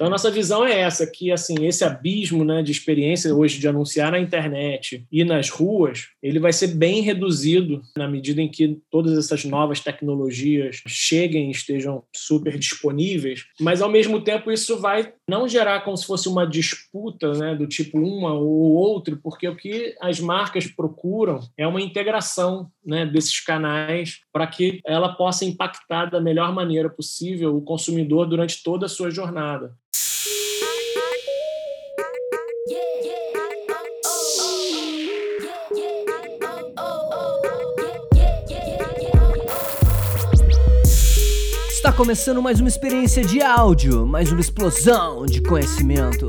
Então, a nossa visão é essa, que assim esse abismo né, de experiência hoje de anunciar na internet e nas ruas, ele vai ser bem reduzido na medida em que todas essas novas tecnologias cheguem e estejam super disponíveis, mas, ao mesmo tempo, isso vai não gerar como se fosse uma disputa né, do tipo uma ou outro, porque o que as marcas procuram é uma integração né, desses canais para que ela possa impactar da melhor maneira possível o consumidor durante toda a sua jornada. Está começando mais uma experiência de áudio, mais uma explosão de conhecimento.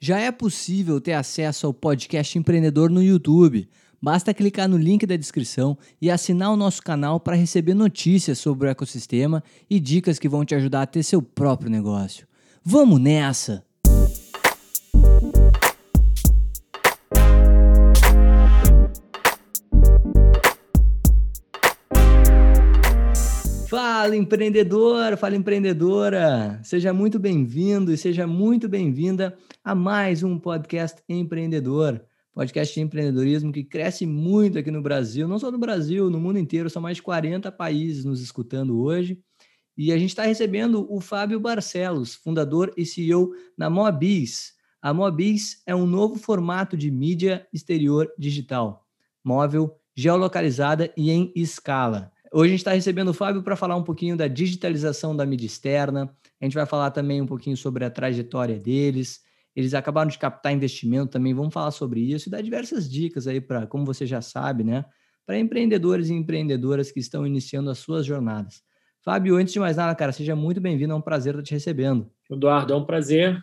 Já é possível ter acesso ao podcast empreendedor no YouTube. Basta clicar no link da descrição e assinar o nosso canal para receber notícias sobre o ecossistema e dicas que vão te ajudar a ter seu próprio negócio. Vamos nessa! Fala empreendedor, fala empreendedora. Seja muito bem-vindo e seja muito bem-vinda a mais um podcast empreendedor. Podcast de empreendedorismo que cresce muito aqui no Brasil, não só no Brasil, no mundo inteiro, são mais de 40 países nos escutando hoje. E a gente está recebendo o Fábio Barcelos, fundador e CEO da Mobis. A Mobis é um novo formato de mídia exterior digital, móvel, geolocalizada e em escala. Hoje a gente está recebendo o Fábio para falar um pouquinho da digitalização da mídia externa. A gente vai falar também um pouquinho sobre a trajetória deles. Eles acabaram de captar investimento também, vamos falar sobre isso e dar diversas dicas aí para, como você já sabe, né? Para empreendedores e empreendedoras que estão iniciando as suas jornadas. Fábio, antes de mais nada, cara, seja muito bem-vindo, é um prazer estar te recebendo. Eduardo, é um prazer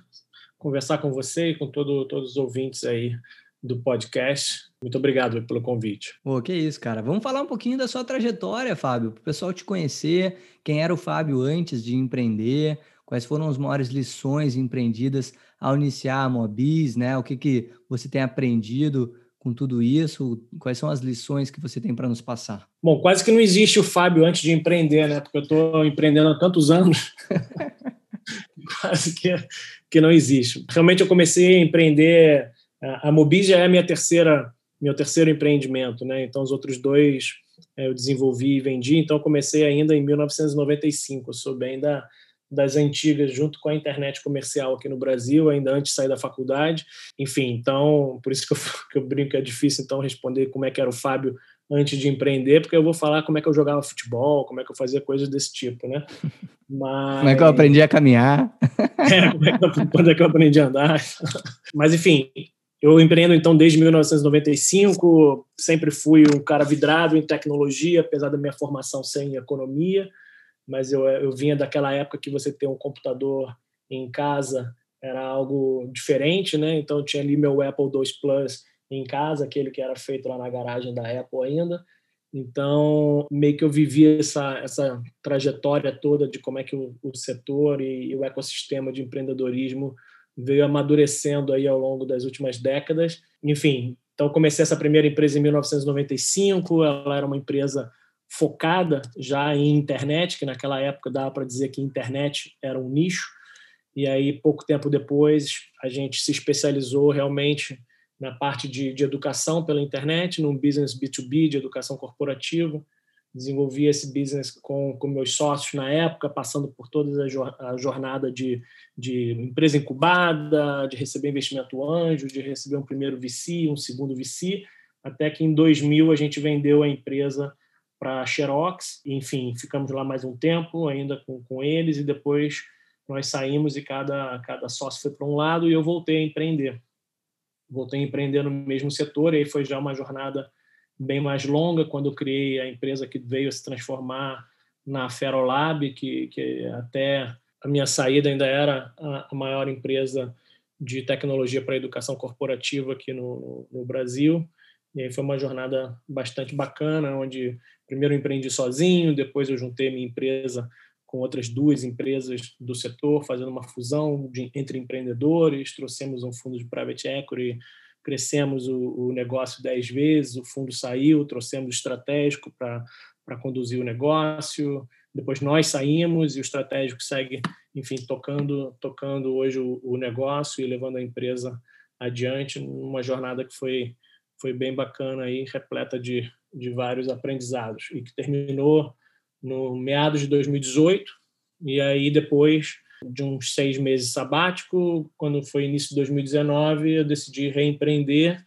conversar com você e com todo, todos os ouvintes aí do podcast. Muito obrigado pelo convite. Pô, que isso, cara. Vamos falar um pouquinho da sua trajetória, Fábio, para o pessoal te conhecer, quem era o Fábio antes de empreender, quais foram as maiores lições empreendidas ao iniciar a Mobis, né? O que, que você tem aprendido com tudo isso? Quais são as lições que você tem para nos passar? Bom, quase que não existe o Fábio antes de empreender, né? Porque eu estou empreendendo há tantos anos. quase que, que não existe. Realmente eu comecei a empreender a Mobis já é a minha terceira, meu terceiro empreendimento, né? Então os outros dois é, eu desenvolvi e vendi. Então eu comecei ainda em 1995. Eu sou bem da, das antigas, junto com a internet comercial aqui no Brasil, ainda antes de sair da faculdade. Enfim, então por isso que eu, que eu brinco é difícil então responder como é que era o Fábio antes de empreender, porque eu vou falar como é que eu jogava futebol, como é que eu fazia coisas desse tipo, né? Mas... Como é que eu aprendi a caminhar? É, como é que eu, quando é que eu aprendi a andar? Mas, enfim, eu empreendo então desde 1995, sempre fui um cara vidrado em tecnologia, apesar da minha formação ser em economia, mas eu, eu vinha daquela época que você ter um computador em casa era algo diferente, né? Então eu tinha ali meu Apple II Plus em casa, aquele que era feito lá na garagem da Apple ainda. Então, meio que eu vivi essa, essa trajetória toda de como é que o, o setor e, e o ecossistema de empreendedorismo veio amadurecendo aí ao longo das últimas décadas. Enfim, então comecei essa primeira empresa em 1995, ela era uma empresa focada já em internet, que naquela época dava para dizer que internet era um nicho. E aí, pouco tempo depois, a gente se especializou realmente na parte de, de educação pela internet, num business B2B de educação corporativa desenvolvi esse business com, com meus sócios na época, passando por toda a jornada de, de empresa incubada, de receber investimento anjo, de receber um primeiro VC, um segundo VC, até que em 2000 a gente vendeu a empresa para a Xerox, enfim, ficamos lá mais um tempo ainda com, com eles e depois nós saímos e cada, cada sócio foi para um lado e eu voltei a empreender. Voltei a empreender no mesmo setor e aí foi já uma jornada bem mais longa, quando eu criei a empresa que veio a se transformar na Ferolab, que, que até a minha saída ainda era a, maior empresa de tecnologia para educação corporativa aqui no, no Brasil. E aí foi uma jornada bastante bacana, onde primeiro empreendi sozinho, depois eu juntei minha empresa com outras duas empresas do setor, fazendo uma fusão de, entre empreendedores, trouxemos um fundo de private equity, crescemos o, o negócio dez vezes, o fundo saiu, trouxemos estratégico para conduzir o negócio, depois nós saímos e o estratégico segue, enfim, tocando, tocando hoje o, o negócio e levando a empresa adiante numa jornada que foi, foi bem bacana aí, repleta de, de vários aprendizados e que terminou no meados de 2018 e aí depois de uns seis meses sabático, quando foi início de 2019, eu decidi reempreender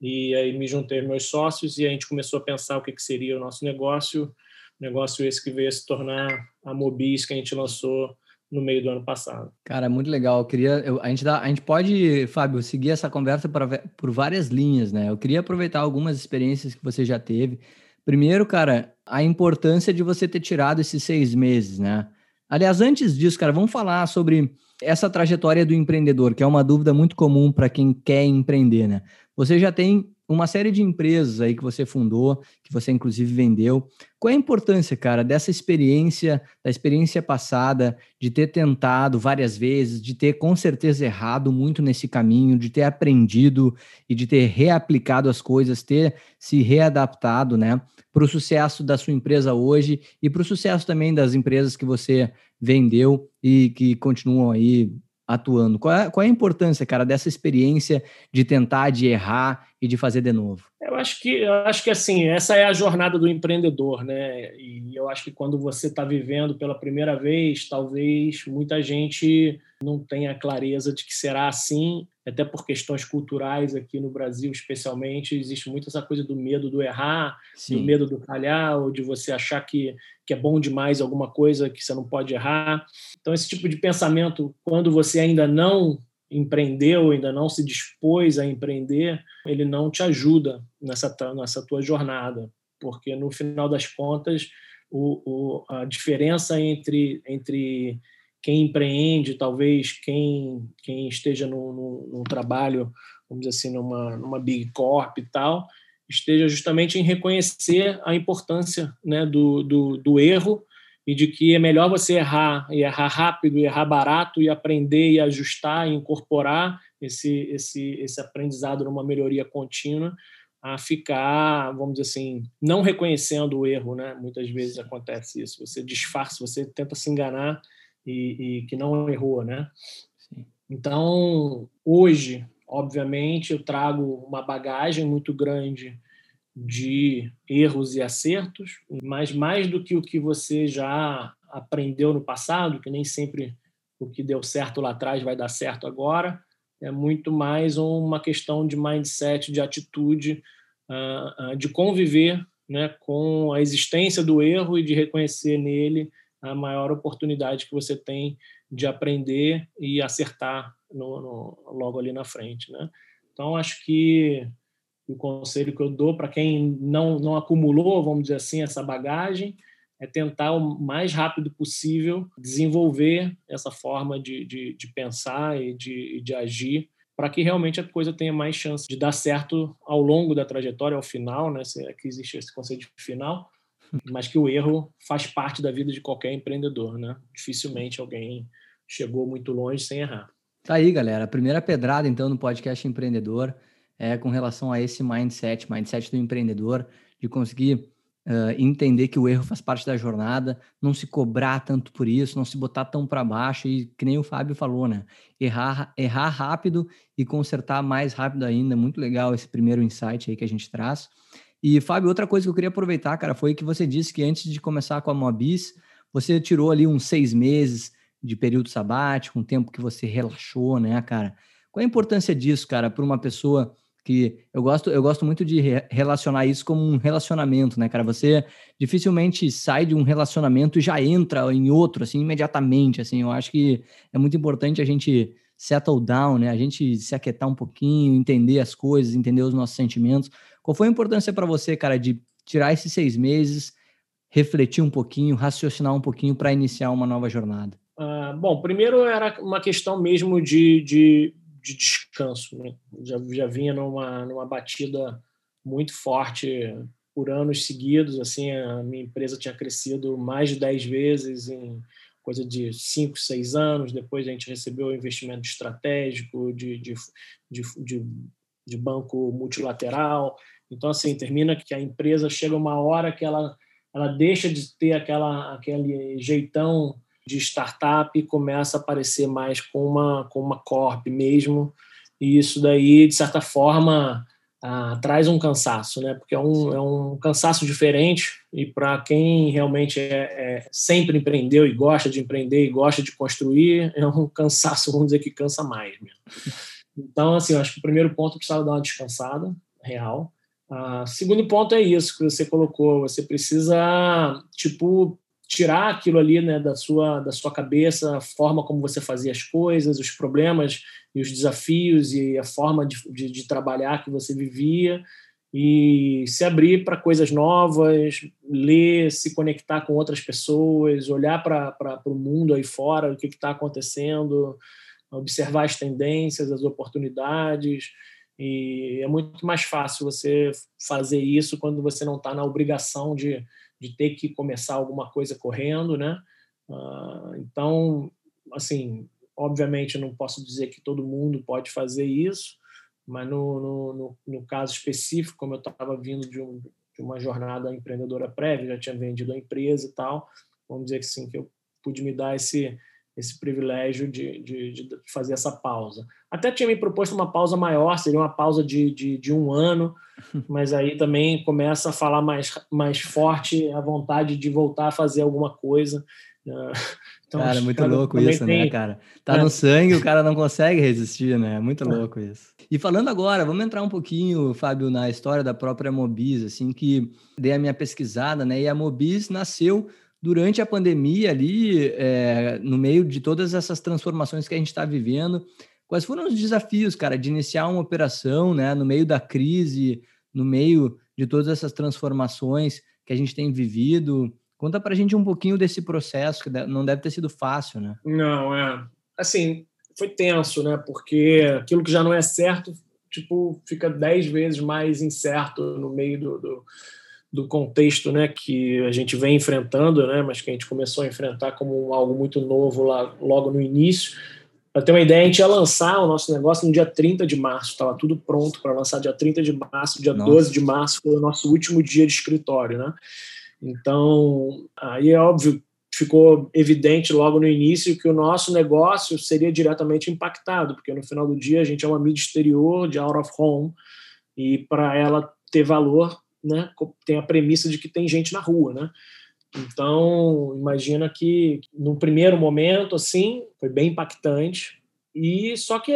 e aí me juntei meus sócios e a gente começou a pensar o que, seria o nosso negócio Negócio esse que veio se tornar a Mobis que a gente lançou no meio do ano passado. Cara, muito legal. Eu queria, eu, a, gente dá, a gente pode, Fábio, seguir essa conversa pra, por várias linhas, né? Eu queria aproveitar algumas experiências que você já teve. Primeiro, cara, a importância de você ter tirado esses seis meses, né? Aliás, antes disso, cara, vamos falar sobre essa trajetória do empreendedor, que é uma dúvida muito comum para quem quer empreender, né? Você já tem uma série de empresas aí que você fundou, que você inclusive vendeu. Qual é a importância, cara, dessa experiência, da experiência passada, de ter tentado várias vezes, de ter com certeza errado muito nesse caminho, de ter aprendido e de ter reaplicado as coisas, ter se readaptado, né, para o sucesso da sua empresa hoje e para o sucesso também das empresas que você vendeu e que continuam aí atuando. Qual é, qual é, a importância, cara, dessa experiência de tentar, de errar e de fazer de novo? Eu acho que, eu acho que assim, essa é a jornada do empreendedor, né? E eu acho que quando você está vivendo pela primeira vez, talvez muita gente não tenha clareza de que será assim, até por questões culturais aqui no Brasil, especialmente, existe muito essa coisa do medo do errar, Sim. do medo do falhar, ou de você achar que, que é bom demais alguma coisa que você não pode errar. Então, esse tipo de pensamento, quando você ainda não empreendeu, ainda não se dispôs a empreender, ele não te ajuda nessa, nessa tua jornada, porque no final das contas, o, o, a diferença entre, entre quem empreende, talvez quem, quem esteja num, num, trabalho, vamos dizer assim, numa, numa big corp e tal, esteja justamente em reconhecer a importância né, do, do, do erro e de que é melhor você errar e errar rápido e errar barato e aprender e ajustar e incorporar esse esse esse aprendizado numa melhoria contínua a ficar, vamos dizer assim, não reconhecendo o erro, né? Muitas vezes acontece isso. Você disfarça, você tenta se enganar e, e que não errou, né? Sim. Então, hoje, obviamente, eu trago uma bagagem muito grande de erros e acertos, mas mais do que o que você já aprendeu no passado, que nem sempre o que deu certo lá atrás vai dar certo agora, é muito mais uma questão de mindset, de atitude, ah, ah, de conviver né, com a existência do erro e de reconhecer nele a maior oportunidade que você tem de aprender e acertar no, no, logo ali na frente. Né? Então, acho que o conselho que eu dou para quem não, não acumulou, vamos dizer assim, essa bagagem, é tentar o mais rápido possível desenvolver essa forma de, de, de pensar e de, de agir para que realmente a coisa tenha mais chance de dar certo ao longo da trajetória, ao final, né? Se é que existe esse conceito de final, mas que o erro faz parte da vida de qualquer empreendedor, né? Dificilmente alguém chegou muito longe sem errar. Tá aí, galera. A primeira pedrada, então, no podcast empreendedor é com relação a esse mindset, mindset do empreendedor, de conseguir uh, entender que o erro faz parte da jornada, não se cobrar tanto por isso, não se botar tão para baixo e que nem o Fábio falou, né? Errar, errar rápido e consertar mais rápido ainda. Muito legal esse primeiro insight aí que a gente traz. E, Fábio, outra coisa que eu queria aproveitar, cara, foi que você disse que antes de começar com a Mobis, você tirou ali uns seis meses de período sabático, um tempo que você relaxou, né, cara? Qual a importância disso, cara, para uma pessoa que eu gosto, eu gosto muito de relacionar isso como um relacionamento, né, cara? Você dificilmente sai de um relacionamento e já entra em outro, assim, imediatamente, assim. Eu acho que é muito importante a gente settle down, né? A gente se aquietar um pouquinho, entender as coisas, entender os nossos sentimentos. Qual foi a importância para você, cara, de tirar esses seis meses, refletir um pouquinho, raciocinar um pouquinho para iniciar uma nova jornada? Uh, bom, primeiro era uma questão mesmo de, de, de descanso. Né? Já, já vinha numa, numa batida muito forte por anos seguidos. Assim, a minha empresa tinha crescido mais de 10 vezes em coisa de 5, 6 anos. Depois a gente recebeu investimento estratégico de, de, de, de, de banco multilateral. Então, assim, termina que a empresa chega uma hora que ela, ela deixa de ter aquela, aquele jeitão de startup começa a aparecer mais com uma, com uma corp mesmo. E isso daí, de certa forma, ah, traz um cansaço, né? Porque é um, é um cansaço diferente e para quem realmente é, é, sempre empreendeu e gosta de empreender e gosta de construir, é um cansaço, vamos dizer que cansa mais mesmo. Então, assim, eu acho que o primeiro ponto precisava dar uma descansada real. Ah, segundo ponto é isso que você colocou, você precisa, tipo, tirar aquilo ali né, da, sua, da sua cabeça, a forma como você fazia as coisas, os problemas e os desafios e a forma de, de, de trabalhar que você vivia e se abrir para coisas novas, ler, se conectar com outras pessoas, olhar para o mundo aí fora, o que está acontecendo, observar as tendências, as oportunidades. E é muito mais fácil você fazer isso quando você não está na obrigação de, de ter que começar alguma coisa correndo, né? Uh, então, assim, obviamente eu não posso dizer que todo mundo pode fazer isso, mas no, no, no, no caso específico, como eu estava vindo de, um, de, uma jornada empreendedora prévia, já tinha vendido a empresa e tal, vamos dizer que sim, que eu pude me dar esse esse privilégio de, de, de, fazer essa pausa. Até tinha me proposto uma pausa maior, seria uma pausa de, de, de, um ano, mas aí também começa a falar mais, mais forte a vontade de voltar a fazer alguma coisa. Né? Então, cara, muito louco isso, né, tem... né, cara? Tá é. no sangue, o cara não consegue resistir, né? Muito é. louco isso. E falando agora, vamos entrar um pouquinho, Fábio, na história da própria Mobis, assim, que dei a minha pesquisada, né? E a Mobis nasceu durante a pandemia ali, é, no meio de todas essas transformações que a gente está vivendo, quais foram os desafios, cara, de iniciar uma operação, né, no meio da crise, no meio de todas essas transformações que a gente tem vivido? Conta para a gente um pouquinho desse processo, que não deve ter sido fácil, né? Não, é. Assim, foi tenso, né? Porque aquilo que já não é certo, tipo, fica dez vezes mais incerto no meio do, do do contexto né, que a gente vem enfrentando, né, mas que a gente começou a enfrentar como algo muito novo lá, logo no início. Para ter uma ideia, a gente ia lançar o nosso negócio no dia 30 de março, estava tudo pronto para lançar dia 30 de março, dia Nossa. 12 de março foi o nosso último dia de escritório. Né? Então, aí é óbvio, ficou evidente logo no início que o nosso negócio seria diretamente impactado, porque no final do dia a gente é uma mídia exterior de out of home, e para ela ter valor, né, tem a premissa de que tem gente na rua, né? Então, imagina que no primeiro momento, assim, foi bem impactante. E só que,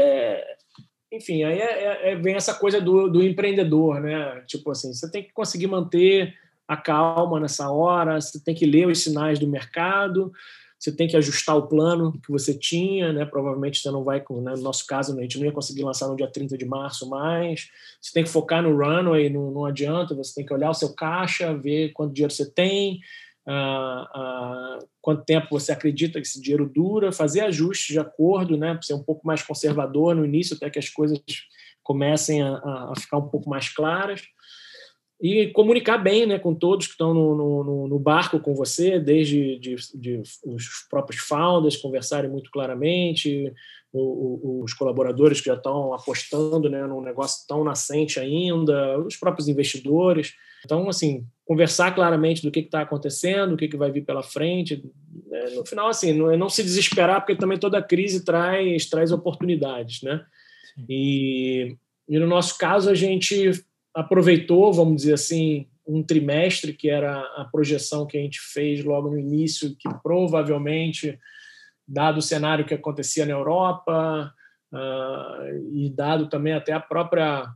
enfim, aí é, é, é, vem essa coisa do, do empreendedor, né? Tipo assim, você tem que conseguir manter a calma nessa hora, você tem que ler os sinais do mercado, você tem que ajustar o plano que você tinha, né? Provavelmente você não vai, né? no nosso caso, a gente não ia conseguir lançar no dia 30 de março mais. Você tem que focar no runway, não, não adianta, você tem que olhar o seu caixa, ver quanto dinheiro você tem, uh, uh, quanto tempo você acredita que esse dinheiro dura, fazer ajustes de acordo, né? Ser um pouco mais conservador no início, até que as coisas comecem a, a ficar um pouco mais claras e comunicar bem né, com todos que estão no, no, no barco com você, desde de, de, os próprios founders conversarem muito claramente, o, o, os colaboradores que já estão apostando né, num negócio tão nascente ainda, os próprios investidores. Então, assim, conversar claramente do que está acontecendo, o que, que vai vir pela frente. Né? No final, assim, não, é não se desesperar, porque também toda crise traz, traz oportunidades, né? E, e no nosso caso, a gente aproveitou, vamos dizer assim, um trimestre, que era a projeção que a gente fez logo no início, que provavelmente, dado o cenário que acontecia na Europa, uh, e dado também até a própria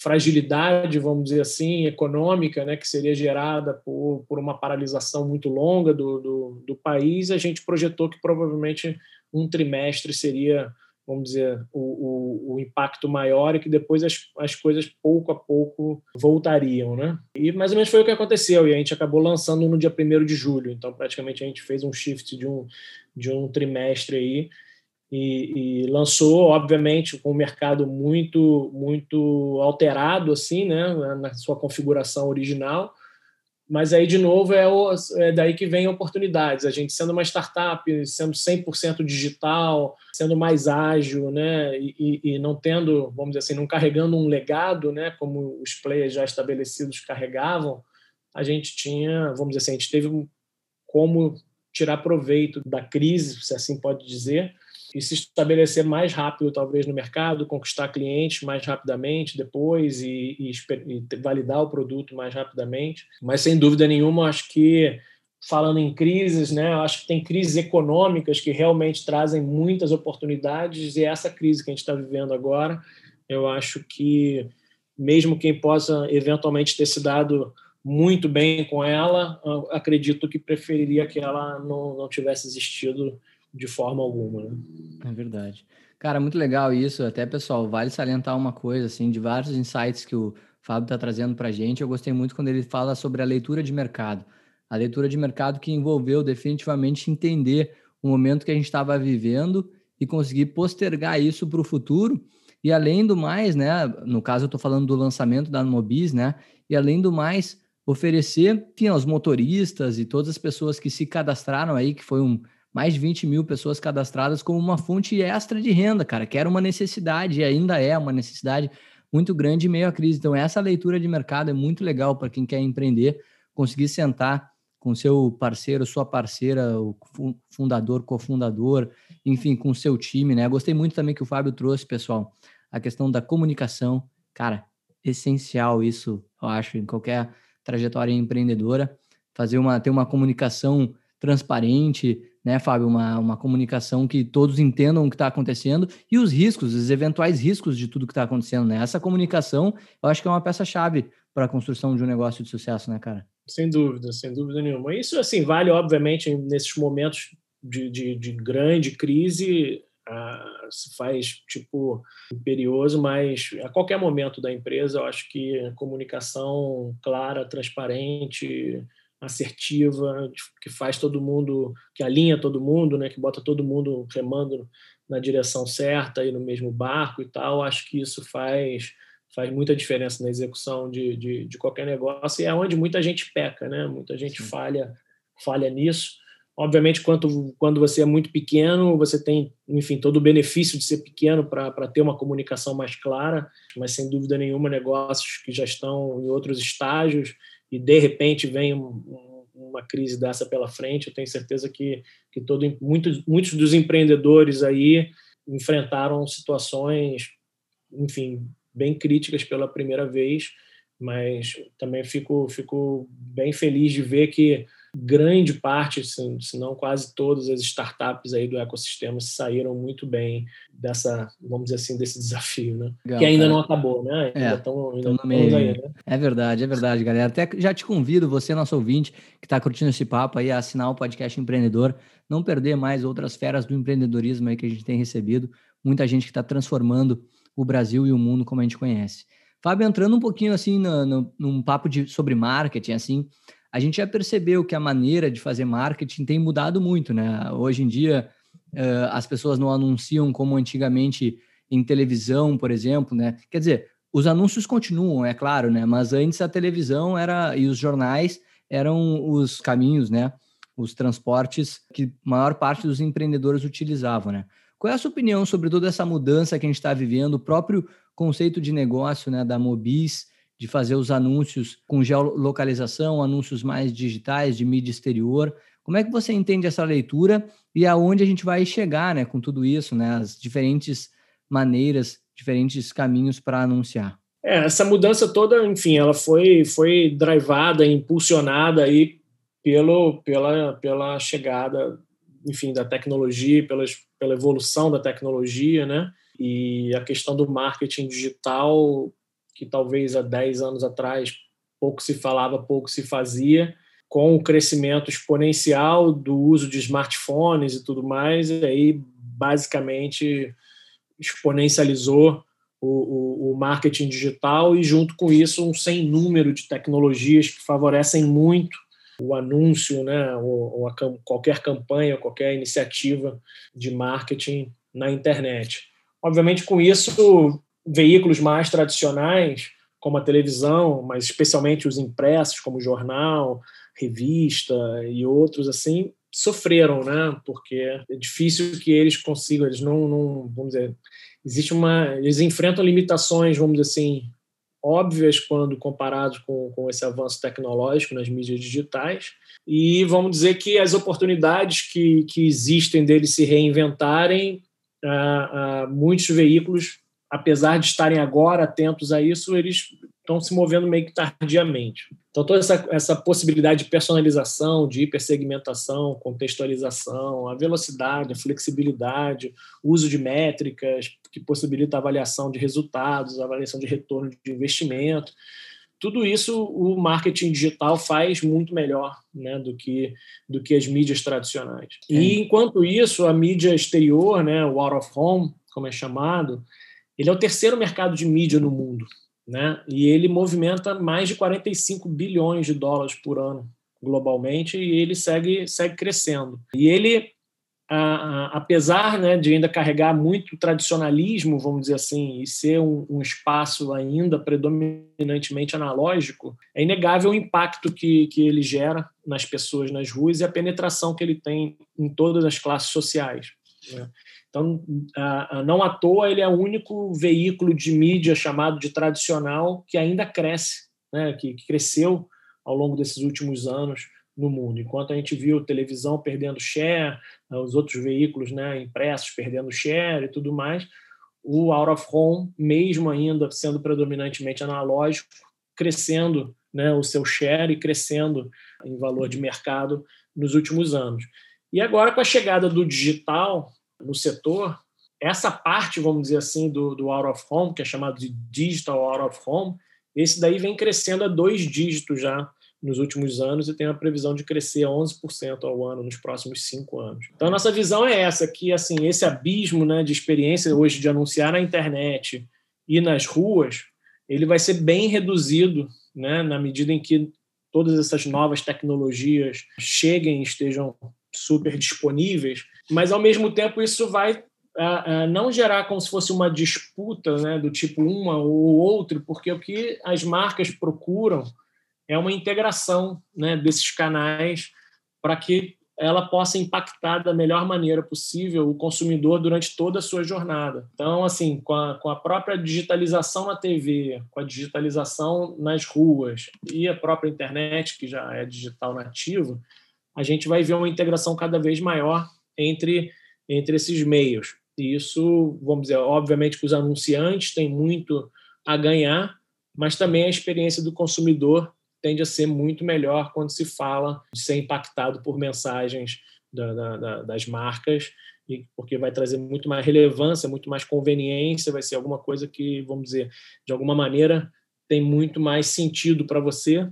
fragilidade, vamos dizer assim, econômica, né, que seria gerada por, por uma paralisação muito longa do, do, do país, a gente projetou que provavelmente um trimestre seria vamos dizer, o, o, o, impacto maior e que depois as, as coisas pouco a pouco voltariam, né? E mais ou menos foi o que aconteceu e a gente acabou lançando no dia 1 de julho, então praticamente a gente fez um shift de um, de um trimestre aí e, e, lançou, obviamente, com o mercado muito muito alterado assim, né, na sua configuração original. Mas aí, de novo, é, o, é daí que vem oportunidades. A gente sendo uma startup, sendo 100% digital, sendo mais ágil, né, e, e, não tendo, vamos dizer assim, não carregando um legado, né, como os players já estabelecidos carregavam, a gente tinha, vamos dizer assim, a gente teve como tirar proveito da crise, se assim pode dizer, e se estabelecer mais rápido, talvez, no mercado, conquistar clientes mais rapidamente depois e, e, e validar o produto mais rapidamente. Mas, sem dúvida nenhuma, acho que falando em crises, né? Acho que tem crises econômicas que realmente trazem muitas oportunidades e essa crise que a gente está vivendo agora, eu acho que mesmo quem possa eventualmente ter se dado muito bem com ela, acredito que preferiria que ela não, não tivesse existido de forma alguma. Né? É verdade. Cara, muito legal isso. Até, pessoal, vale salientar uma coisa, assim, de vários insights que o Fábio está trazendo para a gente. Eu gostei muito quando ele fala sobre a leitura de mercado. A leitura de mercado que envolveu definitivamente entender o momento que a gente estava vivendo e conseguir postergar isso para o futuro. E além do mais, né, no caso eu estou falando do lançamento da Mobis, né, e além do mais, oferecer enfim, aos motoristas e todas as pessoas que se cadastraram aí, que foi um, mais de 20 mil pessoas cadastradas como uma fonte extra de renda, cara, que era uma necessidade e ainda é uma necessidade muito grande em meio à crise. Então, essa leitura de mercado é muito legal para quem quer empreender, conseguir sentar com seu parceiro, sua parceira, o fundador, cofundador, enfim, com seu time, né? Gostei muito também que o Fábio trouxe, pessoal, a questão da comunicação. Cara, essencial isso, eu acho, em qualquer trajetória empreendedora, fazer uma ter uma comunicação transparente, né, Fábio? Uma, uma comunicação que todos entendam o que está acontecendo e os riscos, os eventuais riscos de tudo que está acontecendo, né? Essa comunicação, eu acho que é uma peça-chave para a construção de um negócio de sucesso, né, cara? Sem dúvida, sem dúvida nenhuma. Isso, assim, vale, obviamente, nesses momentos de, de, de grande crise, ah, se faz, tipo, imperioso, mas a qualquer momento da empresa, eu acho que comunicação clara, transparente, assertiva, que faz todo mundo, que alinha todo mundo, né, que bota todo mundo remando na direção certa e no mesmo barco e tal, acho que isso faz faz muita diferença na execução de, de, de qualquer negócio e é onde muita gente peca, né? Muita gente Sim. falha falha nisso. Obviamente, quando, quando você é muito pequeno, você tem, enfim, todo o benefício de ser pequeno para ter uma comunicação mais clara, mas sem dúvida nenhuma, negócios que já estão em outros estágios e de repente vem um, uma crise dessa pela frente, eu tenho certeza que, que todo, muitos, muitos dos empreendedores aí enfrentaram situações, enfim, bem críticas pela primeira vez, mas também fico, fico bem feliz de ver que grande parte, se não quase todas as startups aí do ecossistema saíram muito bem dessa, vamos dizer assim, desse desafio, né? Legal, que ainda cara. não acabou, né? Ainda estão é, no meio. Aí, né? É verdade, é verdade, galera. Até já te convido, você, nosso ouvinte, que está curtindo esse papo aí, a assinar o podcast Empreendedor, não perder mais outras feras do empreendedorismo aí que a gente tem recebido. Muita gente que está transformando o Brasil e o mundo como a gente conhece. Fábio, entrando um pouquinho assim no, no, num papo de, sobre marketing, assim, a gente já percebeu que a maneira de fazer marketing tem mudado muito, né? Hoje em dia, uh, as pessoas não anunciam como antigamente em televisão, por exemplo, né? Quer dizer, os anúncios continuam, é claro, né? Mas antes a televisão era e os jornais eram os caminhos, né? Os transportes que maior parte dos empreendedores utilizavam, né? Qual é a sua opinião sobre toda essa mudança que a gente está vivendo, o próprio conceito de negócio, né, da Mobis, de fazer os anúncios com geolocalização, anúncios mais digitais, de mídia exterior. Como é que você entende essa leitura e aonde a gente vai chegar né, com tudo isso, né, as diferentes maneiras, diferentes caminhos para anunciar? É, essa mudança toda, enfim, ela foi, foi drivada, impulsionada aí pelo, pela, pela chegada, enfim, da tecnologia, pelas, pela evolução da tecnologia, né? E a questão do marketing digital que talvez há 10 anos atrás pouco se falava, pouco se fazia, com o crescimento exponencial do uso de smartphones e tudo mais, e aí basicamente exponencializou o, o, o, marketing digital e junto com isso um sem número de tecnologias que favorecem muito o anúncio, né, ou, ou a, qualquer campanha, qualquer iniciativa de marketing na internet. Obviamente, com isso, veículos mais tradicionais, como a televisão, mas especialmente os impressos, como jornal, revista e outros assim, sofreram, né? Porque é difícil que eles consigam, eles não, não vamos dizer, existe uma, eles enfrentam limitações, vamos dizer assim, óbvias quando comparados com, com esse avanço tecnológico nas mídias digitais. E vamos dizer que as oportunidades que, que existem deles se reinventarem, ah, ah, muitos veículos, apesar de estarem agora atentos a isso, eles estão se movendo meio que tardiamente. Então, toda essa, essa possibilidade de personalização, de hipersegmentação, contextualização, a velocidade, a flexibilidade, uso de métricas que possibilita a avaliação de resultados, a avaliação de retorno de investimento, tudo isso o marketing digital faz muito melhor né, do, que, do que as mídias tradicionais. É. E, enquanto isso, a mídia exterior, né, o out of home, como é chamado, ele é o terceiro mercado de mídia no mundo né? E ele movimenta mais de 45 bilhões de dólares por ano globalmente e ele segue segue crescendo. E ele a, a, apesar né, de ainda carregar muito tradicionalismo, vamos dizer assim, e ser um, um, espaço ainda predominantemente analógico, é inegável o impacto que, que ele gera nas pessoas nas ruas e a penetração que ele tem em todas as classes sociais. Né? Então, não à toa, ele é o único veículo de mídia chamado de tradicional que ainda cresce, né? que cresceu ao longo desses últimos anos no mundo. Enquanto a gente viu televisão perdendo share, né, os outros veículos né, impressos perdendo share e tudo mais, o out of home, mesmo ainda sendo predominantemente analógico, crescendo né, o seu share e crescendo em valor de mercado nos últimos anos. E agora, com a chegada do digital, no setor, essa parte, vamos dizer assim, do, do out of home, que é chamado de digital out of home, esse daí vem crescendo a dois dígitos já nos últimos anos e tem a previsão de crescer a 11% ao ano nos próximos cinco anos. Então, nossa visão é essa, que assim esse abismo né, de experiência hoje de anunciar na internet e nas ruas, ele vai ser bem reduzido né, na medida em que todas essas novas tecnologias cheguem e estejam super disponíveis, mas ao mesmo tempo isso vai uh, uh, não gerar como se fosse uma disputa né, do tipo uma ou outro, porque o que as marcas procuram é uma integração né, desses canais para que ela possa impactar da melhor maneira possível o consumidor durante toda a sua jornada. Então, assim, com a, com a própria digitalização na TV, com a digitalização nas ruas e a própria internet, que já é digital nativo, a gente vai ver uma integração cada vez maior entre, entre esses meios. E isso, vamos dizer, obviamente que os anunciantes têm muito a ganhar, mas também a experiência do consumidor tende a ser muito melhor quando se fala de ser impactado por mensagens da, da, das marcas, e porque vai trazer muito mais relevância, muito mais conveniência, vai ser alguma coisa que, vamos dizer, de alguma maneira tem muito mais sentido para você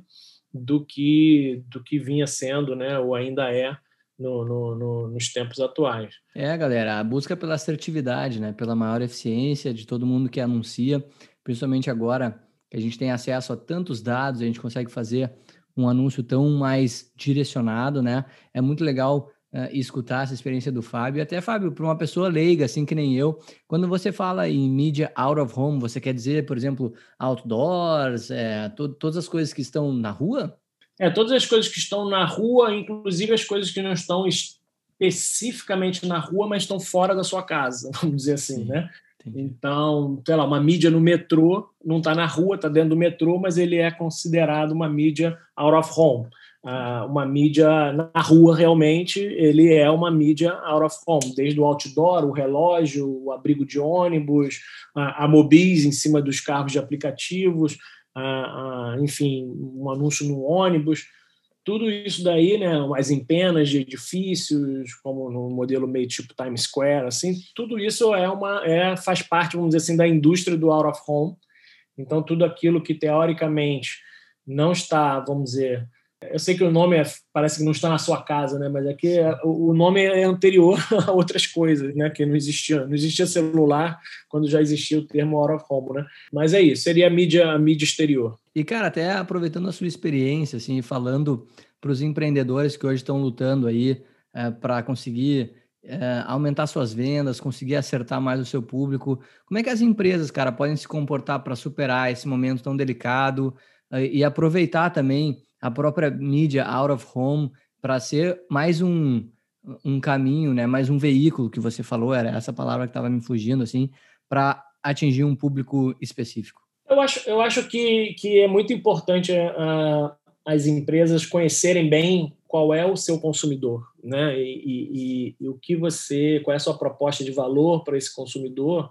do que do que vinha sendo, né, ou ainda é no, no, no, nos tempos atuais. É, galera, a busca pela assertividade, né, pela maior eficiência de todo mundo que anuncia, principalmente agora que a gente tem acesso a tantos dados, a gente consegue fazer um anúncio tão mais direcionado, né? É muito legal uh, escutar essa experiência do Fábio. Até, Fábio, para uma pessoa leiga, assim que nem eu, quando você fala em mídia out of home, você quer dizer, por exemplo, outdoors, é, to todas as coisas que estão na rua? É, todas as coisas que estão na rua, inclusive as coisas que não estão especificamente na rua, mas estão fora da sua casa, vamos dizer assim, Sim. né? Então, sei lá, uma mídia no metrô, não está na rua, está dentro do metrô, mas ele é considerado uma mídia out of home uma mídia na rua realmente, ele é uma mídia out of home, desde o outdoor, o relógio, o abrigo de ônibus, a, a mobis em cima dos carros de aplicativos, a, a, enfim, um anúncio no ônibus, tudo isso daí, né, as empenas de edifícios, como no modelo meio tipo Times Square, assim, tudo isso é uma é faz parte, vamos dizer assim, da indústria do out of home. Então tudo aquilo que teoricamente não está, vamos dizer, eu sei que o nome é, parece que não está na sua casa, né? Mas aqui é, o nome é anterior a outras coisas, né? Que não existia, não existia celular quando já existia o termo out of né? Mas é isso, seria a mídia, a mídia exterior. E cara, até aproveitando a sua experiência, assim, falando para os empreendedores que hoje estão lutando aí é, para conseguir é, aumentar suas vendas, conseguir acertar mais o seu público. Como é que as empresas, cara, podem se comportar para superar esse momento tão delicado uh, e aproveitar também a própria mídia out of home para ser mais um, um caminho, né, mais um veículo que você falou, era essa palavra que estava me fugindo, assim, para atingir um público específico? Eu acho, eu acho que, que é muito importante uh, as empresas conhecerem bem qual é o seu consumidor, né? E, e, e, o que você, qual é a sua proposta de valor para esse consumidor,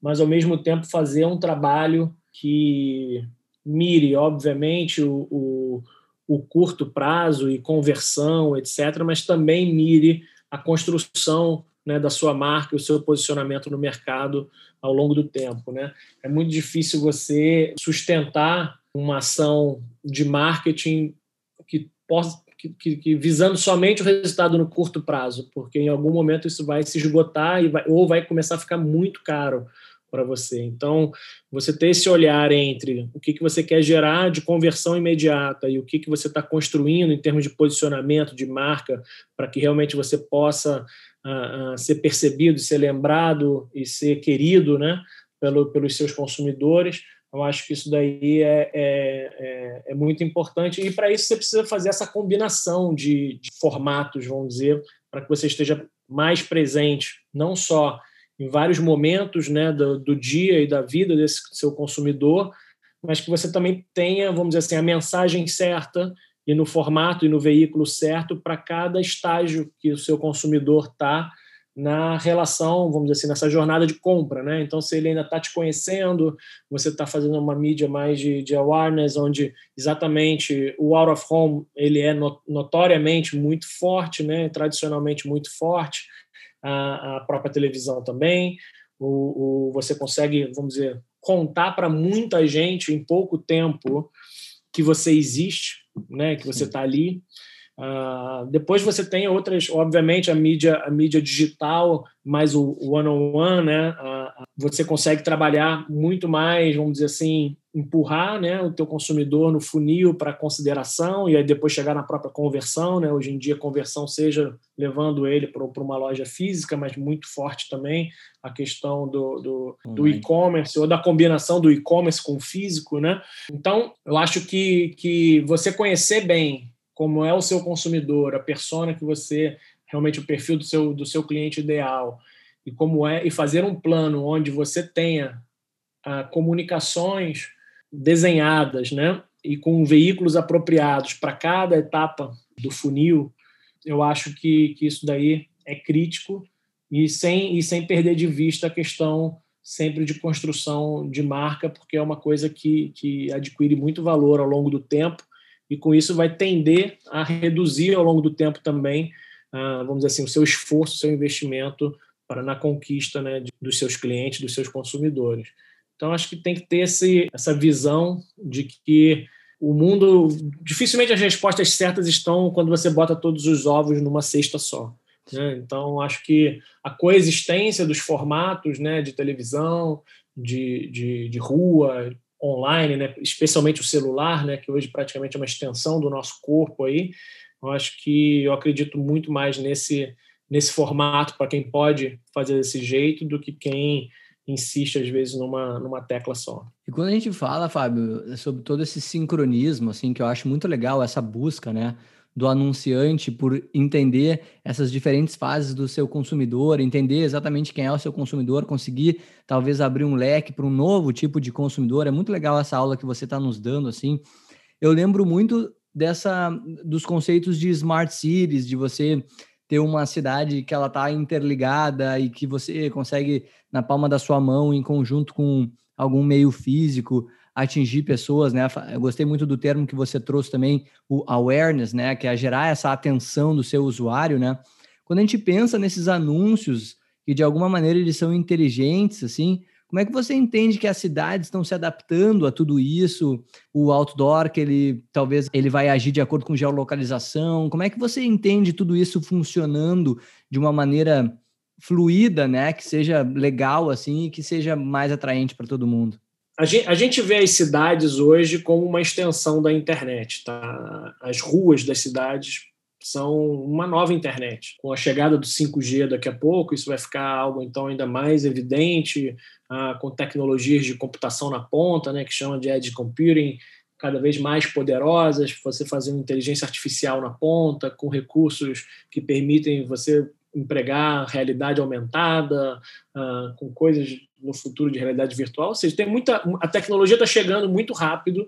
mas ao mesmo tempo fazer um trabalho que mire, obviamente, o, o, o curto prazo e conversão, etc., mas também mire a construção né, da sua marca, o seu posicionamento no mercado ao longo do tempo. Né? É muito difícil você sustentar uma ação de marketing que, que, que, visando somente o resultado no curto prazo, porque em algum momento isso vai se esgotar e vai, ou vai começar a ficar muito caro para você. Então, você ter esse olhar entre o que, que você quer gerar de conversão imediata e o que, que você está construindo em termos de posicionamento, de marca, para que realmente você possa uh, uh, ser percebido, ser lembrado e ser querido né, pelo, pelos seus consumidores. Eu acho que isso daí é, é, é, é muito importante. E para isso você precisa fazer essa combinação de, de formatos, vamos dizer, para que você esteja mais presente, não só em vários momentos né, do, do, dia e da vida desse seu consumidor, mas que você também tenha, vamos dizer assim, a mensagem certa e no formato e no veículo certo para cada estágio que o seu consumidor está na relação, vamos dizer assim, nessa jornada de compra, né? Então, se ele ainda está te conhecendo, você está fazendo uma mídia mais de, de, awareness, onde exatamente o out of home ele é notoriamente muito forte, né? Tradicionalmente muito forte a, a própria televisão também. O, o, você consegue, vamos dizer, contar para muita gente em pouco tempo que você existe, né? Que você está ali. Uh, depois você tem outras, obviamente, a mídia, a mídia digital, mais o one-on-one, -on -one, né? Uh, você consegue trabalhar muito mais, vamos dizer assim, empurrar né, o teu consumidor no funil para consideração e aí depois chegar na própria conversão. Né? Hoje em dia, conversão seja levando ele para uma loja física, mas muito forte também a questão do, do, do e-commerce ou da combinação do e-commerce com o físico. Né? Então, eu acho que, que você conhecer bem como é o seu consumidor, a persona que você realmente o perfil do seu do seu cliente ideal e como é e fazer um plano onde você tenha ah, comunicações desenhadas, né, e com veículos apropriados para cada etapa do funil, eu acho que, que isso daí é crítico e sem e sem perder de vista a questão sempre de construção de marca, porque é uma coisa que, que adquire muito valor ao longo do tempo e com isso vai tender a reduzir ao longo do tempo também, ah, vamos dizer assim, o seu esforço, o seu investimento para na conquista né, dos seus clientes, dos seus consumidores. Então, acho que tem que ter esse, essa visão de que o mundo. Dificilmente as respostas certas estão quando você bota todos os ovos numa cesta só. Né? Então, acho que a coexistência dos formatos né, de televisão, de, de, de rua, online, né, especialmente o celular, né, que hoje praticamente é uma extensão do nosso corpo aí. Eu acho que eu acredito muito mais nesse nesse formato para quem pode fazer desse jeito do que quem insiste às vezes numa numa tecla só. E quando a gente fala, Fábio, sobre todo esse sincronismo, assim, que eu acho muito legal essa busca, né, do anunciante por entender essas diferentes fases do seu consumidor, entender exatamente quem é o seu consumidor, conseguir talvez abrir um leque para um novo tipo de consumidor. É muito legal essa aula que você está nos dando, assim. Eu lembro muito dessa dos conceitos de smart cities, de você ter uma cidade que ela está interligada e que você consegue na palma da sua mão em conjunto com algum meio físico atingir pessoas, né? Eu gostei muito do termo que você trouxe também, o awareness, né? Que é gerar essa atenção do seu usuário, né? Quando a gente pensa nesses anúncios que de alguma maneira eles são inteligentes, assim, como é que você entende que as cidades estão se adaptando a tudo isso? O outdoor, que ele talvez ele vai agir de acordo com geolocalização. Como é que você entende tudo isso funcionando de uma maneira fluida, né? Que seja legal assim e que seja mais atraente para todo mundo? A gente, a gente vê as cidades hoje como uma extensão da internet. Tá? As ruas das cidades são uma nova internet. Com a chegada do 5G daqui a pouco, isso vai ficar algo então ainda mais evidente, ah, com tecnologias de computação na ponta, né, que chama de edge computing, cada vez mais poderosas, você fazer uma inteligência artificial na ponta, com recursos que permitem você empregar realidade aumentada, uh, com coisas no futuro de realidade virtual. Ou seja, tem muita, a tecnologia está chegando muito rápido,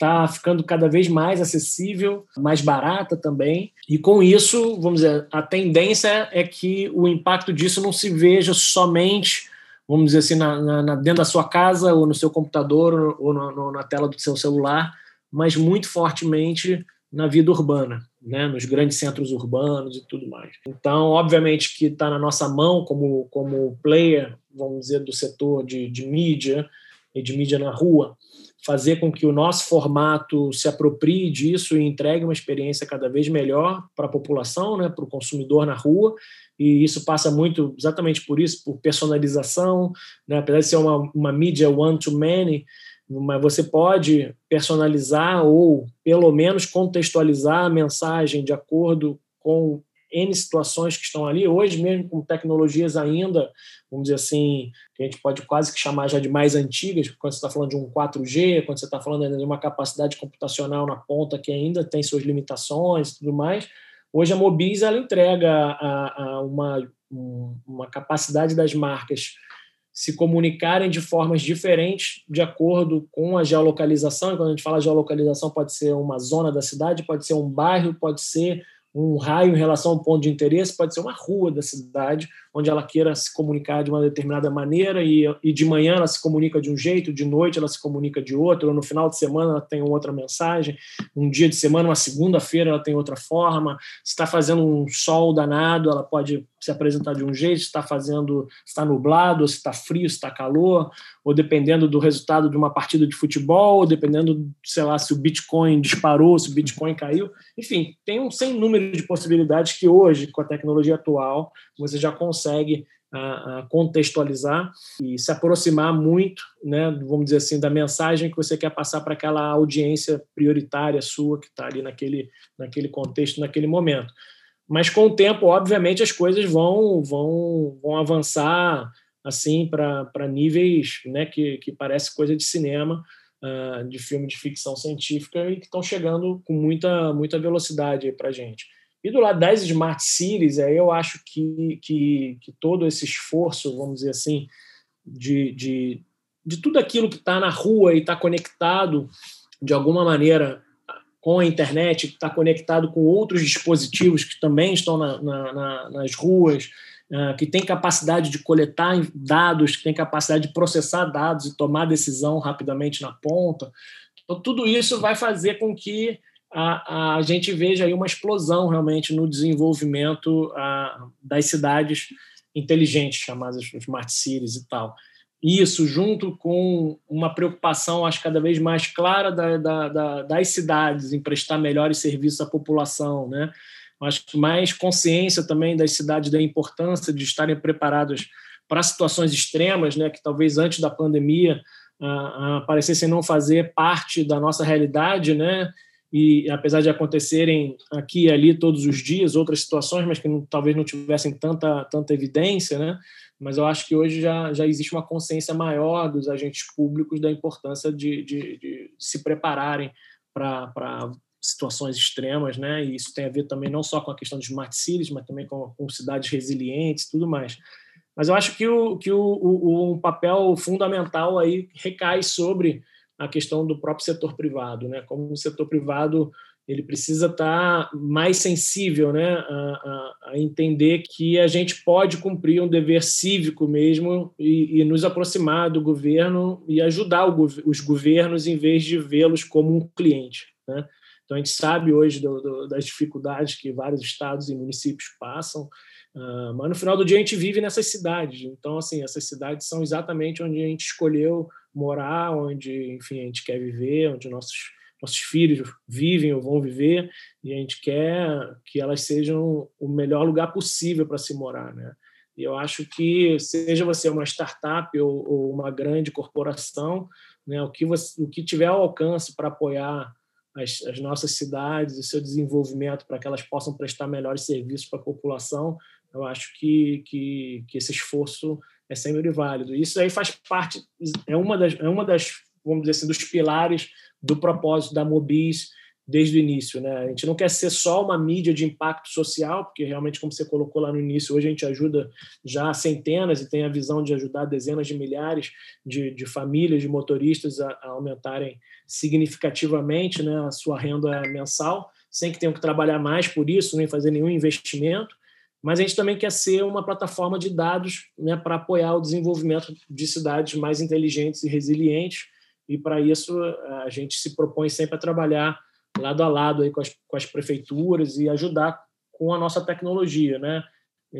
está ficando cada vez mais acessível, mais barata também. E com isso, vamos dizer, a tendência é que o impacto disso não se veja somente, vamos dizer assim, na, na dentro da sua casa ou no seu computador ou no, na tela do seu celular, mas muito fortemente na vida urbana, né, nos grandes centros urbanos e tudo mais. Então, obviamente que está na nossa mão como, como player, vamos dizer, do setor de, de mídia e de mídia na rua, fazer com que o nosso formato se aproprie disso e entregue uma experiência cada vez melhor para a população, né, para o consumidor na rua, e isso passa muito exatamente por isso, por personalização, né, apesar de ser uma, uma mídia one-to-many, mas você pode personalizar ou, pelo menos, contextualizar a mensagem de acordo com N situações que estão ali. Hoje, mesmo com tecnologias ainda, vamos dizer assim, que a gente pode quase que chamar já de mais antigas, quando você está falando de um 4G, quando você está falando de uma capacidade computacional na ponta que ainda tem suas limitações e tudo mais, hoje a Mobis ela entrega a, a uma, uma capacidade das marcas se comunicarem de formas diferentes de acordo com a geolocalização. E quando a gente fala geolocalização, pode ser uma zona da cidade, pode ser um bairro, pode ser um raio em relação a um ponto de interesse, pode ser uma rua da cidade, onde ela queira se comunicar de uma determinada maneira e, e de manhã ela se comunica de um jeito, de noite ela se comunica de outro, ou no final de semana ela tem outra mensagem, um dia de semana, uma segunda-feira ela tem outra forma, se está fazendo um sol danado, ela pode se apresentar de um jeito, se está fazendo, está nublado, se está frio, se está calor, ou dependendo do resultado de uma partida de futebol, ou dependendo, sei lá, se o Bitcoin disparou, se o Bitcoin caiu. Enfim, tem um sem número de possibilidades que hoje, com a tecnologia atual, você já consegue a, a contextualizar e se aproximar muito, né, vamos dizer assim, da mensagem que você quer passar para aquela audiência prioritária sua que está ali naquele, naquele contexto, naquele momento. Mas com o tempo, obviamente, as coisas vão vão, vão avançar assim para níveis né, que, que parece coisa de cinema, uh, de filme de ficção científica e que estão chegando com muita, muita velocidade para a gente. E do lado das smart cities, aí eu acho que, que, que todo esse esforço, vamos dizer assim, de, de, de tudo aquilo que está na rua e está conectado de alguma maneira com a internet, está conectado com outros dispositivos que também estão na, na, na, nas ruas, uh, que tem capacidade de coletar dados, que tem capacidade de processar dados e tomar decisão rapidamente na ponta. Então, tudo isso vai fazer com que a, a gente veja aí uma explosão realmente no desenvolvimento uh, das cidades inteligentes, chamadas smart cities e tal isso, junto com uma preocupação, acho cada vez mais clara da, da, da, das cidades em prestar melhores serviços à população, né? Acho que mais consciência também das cidades da importância de estarem preparadas para situações extremas, né? Que talvez antes da pandemia ah, ah, não fazer parte da nossa realidade, né? E apesar de acontecerem aqui e ali todos os dias outras situações, mas que não, talvez não tivessem tanta tanta evidência, né? mas eu acho que hoje já, já existe uma consciência maior dos agentes públicos da importância de, de, de se prepararem para situações extremas, né? E isso tem a ver também não só com a questão de smart cities, mas também com, com cidades resilientes tudo mais. Mas eu acho que, o, que o, o, um papel fundamental aí recai sobre a questão do próprio setor privado, né? Como o setor privado ele precisa estar mais sensível né, a, a, a, entender que a gente pode cumprir um dever cívico mesmo e, e nos aproximar do governo e ajudar o, os governos em vez de vê-los como um cliente. Né? Então, a gente sabe hoje do, do, das dificuldades que vários estados e municípios passam, uh, mas no final do dia a gente vive nessas cidades. Então, assim, essas cidades são exatamente onde a gente escolheu morar, onde, enfim, a gente quer viver, onde nossos nossos filhos vivem ou vão viver e a gente quer que elas sejam o melhor lugar possível para se morar, né? E eu acho que seja você uma startup ou, ou uma grande corporação, né, o que você, o que tiver ao alcance para apoiar as, as nossas cidades e seu desenvolvimento para que elas possam prestar melhores serviços para a população, eu acho que, que, que esse esforço é sempre válido. Isso aí faz parte, é uma das, é uma das vamos dizer assim, dos pilares do propósito da Mobis desde o início. Né? A gente não quer ser só uma mídia de impacto social, porque realmente, como você colocou lá no início, hoje a gente ajuda já centenas e tem a visão de ajudar dezenas de milhares de, de famílias, de motoristas a, a aumentarem significativamente né, a sua renda mensal, sem que tenham que trabalhar mais por isso, nem fazer nenhum investimento. Mas a gente também quer ser uma plataforma de dados né, para apoiar o desenvolvimento de cidades mais inteligentes e resilientes. E para isso a gente se propõe sempre a trabalhar lado a lado aí com as, com as prefeituras e ajudar com a nossa tecnologia, né?